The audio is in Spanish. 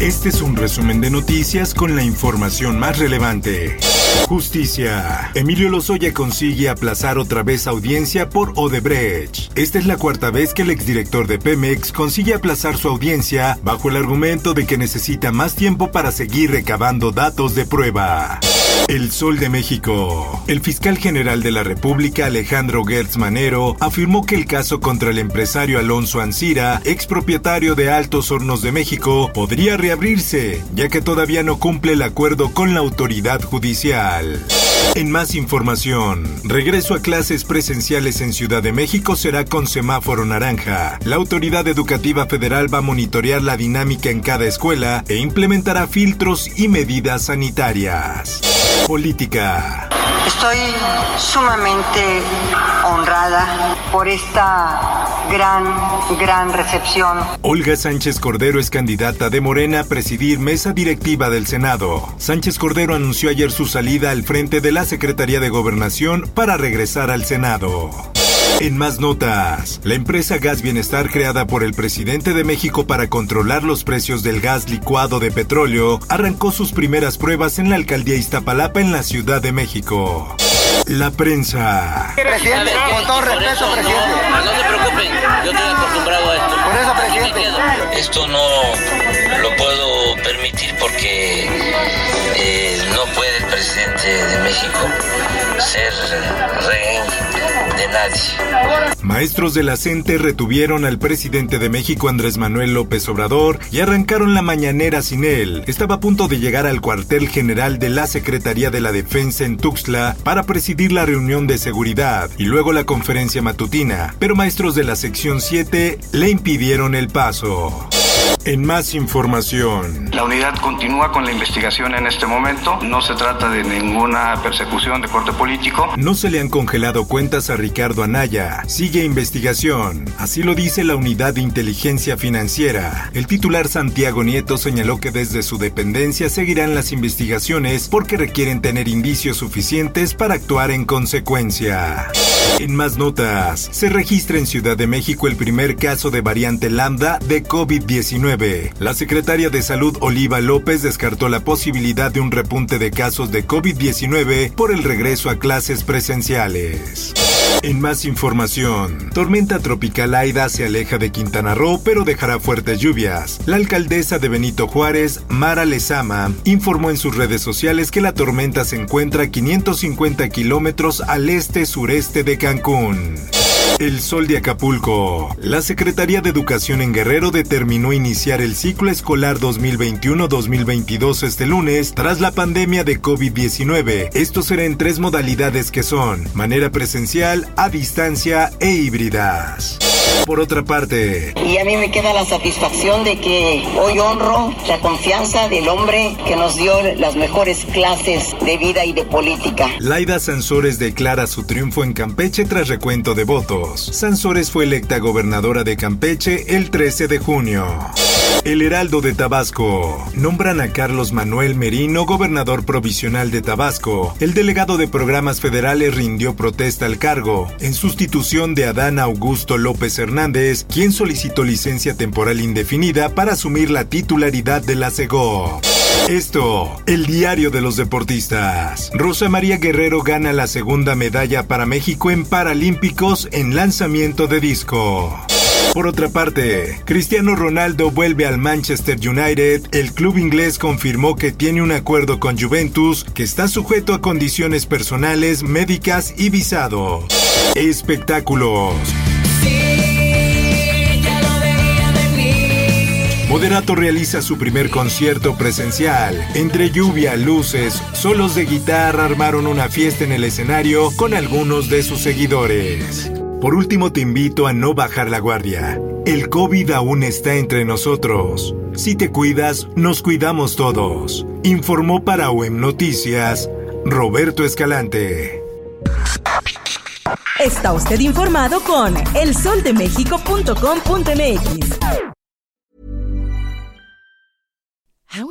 Este es un resumen de noticias con la información más relevante. Justicia. Emilio Lozoya consigue aplazar otra vez audiencia por Odebrecht. Esta es la cuarta vez que el exdirector de Pemex consigue aplazar su audiencia bajo el argumento de que necesita más tiempo para seguir recabando datos de prueba. El Sol de México. El fiscal general de la República, Alejandro Gertz Manero, afirmó que el caso contra el empresario Alonso Ancira, expropietario de Altos Hornos de México, podría reabrirse, ya que todavía no cumple el acuerdo con la autoridad judicial. En más información, regreso a clases presenciales en Ciudad de México será con semáforo naranja. La autoridad educativa federal va a monitorear la dinámica en cada escuela e implementará filtros y medidas sanitarias. Política. Estoy sumamente honrada por esta gran, gran recepción. Olga Sánchez Cordero es candidata de Morena a presidir mesa directiva del Senado. Sánchez Cordero anunció ayer su salida al frente de la Secretaría de Gobernación para regresar al Senado. En más notas, la empresa Gas Bienestar creada por el presidente de México para controlar los precios del gas licuado de petróleo arrancó sus primeras pruebas en la alcaldía Iztapalapa en la Ciudad de México. La prensa. Presidente, con todo respeto, presidente. No se preocupen, yo estoy acostumbrado a esto. Por eso, presidente. Esto no lo puedo permitir porque eh, no puede el presidente de México ser rehén Maestros de la CENTE retuvieron al presidente de México Andrés Manuel López Obrador y arrancaron la mañanera sin él. Estaba a punto de llegar al cuartel general de la Secretaría de la Defensa en Tuxtla para presidir la reunión de seguridad y luego la conferencia matutina, pero maestros de la sección 7 le impidieron el paso. En más información. La unidad continúa con la investigación en este momento. No se trata de ninguna persecución de corte político. No se le han congelado cuentas a Ricardo Anaya. Sigue investigación. Así lo dice la Unidad de Inteligencia Financiera. El titular Santiago Nieto señaló que desde su dependencia seguirán las investigaciones porque requieren tener indicios suficientes para actuar en consecuencia. En más notas, se registra en Ciudad de México el primer caso de variante lambda de COVID-19. La secretaria de Salud Oliva López descartó la posibilidad de un repunte de casos de COVID-19 por el regreso a clases presenciales. En más información, tormenta tropical Aida se aleja de Quintana Roo pero dejará fuertes lluvias. La alcaldesa de Benito Juárez, Mara Lezama, informó en sus redes sociales que la tormenta se encuentra a 550 kilómetros al este-sureste de Cancún. El Sol de Acapulco. La Secretaría de Educación en Guerrero determinó iniciar el ciclo escolar 2021-2022 este lunes tras la pandemia de COVID-19. Esto será en tres modalidades que son manera presencial, a distancia e híbridas. Por otra parte, Y a mí me queda la satisfacción de que hoy honro la confianza del hombre que nos dio las mejores clases de vida y de política. Laida Sansores declara su triunfo en Campeche tras recuento de votos. Sansores fue electa gobernadora de Campeche el 13 de junio. El Heraldo de Tabasco. Nombran a Carlos Manuel Merino gobernador provisional de Tabasco. El delegado de programas federales rindió protesta al cargo, en sustitución de Adán Augusto López Hernández, quien solicitó licencia temporal indefinida para asumir la titularidad de la CEGO. Esto, el diario de los deportistas. Rosa María Guerrero gana la segunda medalla para México en Paralímpicos en lanzamiento de disco. Por otra parte, Cristiano Ronaldo vuelve al Manchester United. El club inglés confirmó que tiene un acuerdo con Juventus que está sujeto a condiciones personales, médicas y visado. Espectáculos. Moderato realiza su primer concierto presencial. Entre lluvia, luces, solos de guitarra armaron una fiesta en el escenario con algunos de sus seguidores. Por último te invito a no bajar la guardia. El COVID aún está entre nosotros. Si te cuidas, nos cuidamos todos. Informó para OEM Noticias Roberto Escalante. Está usted informado con elsoldemexico.com.mx.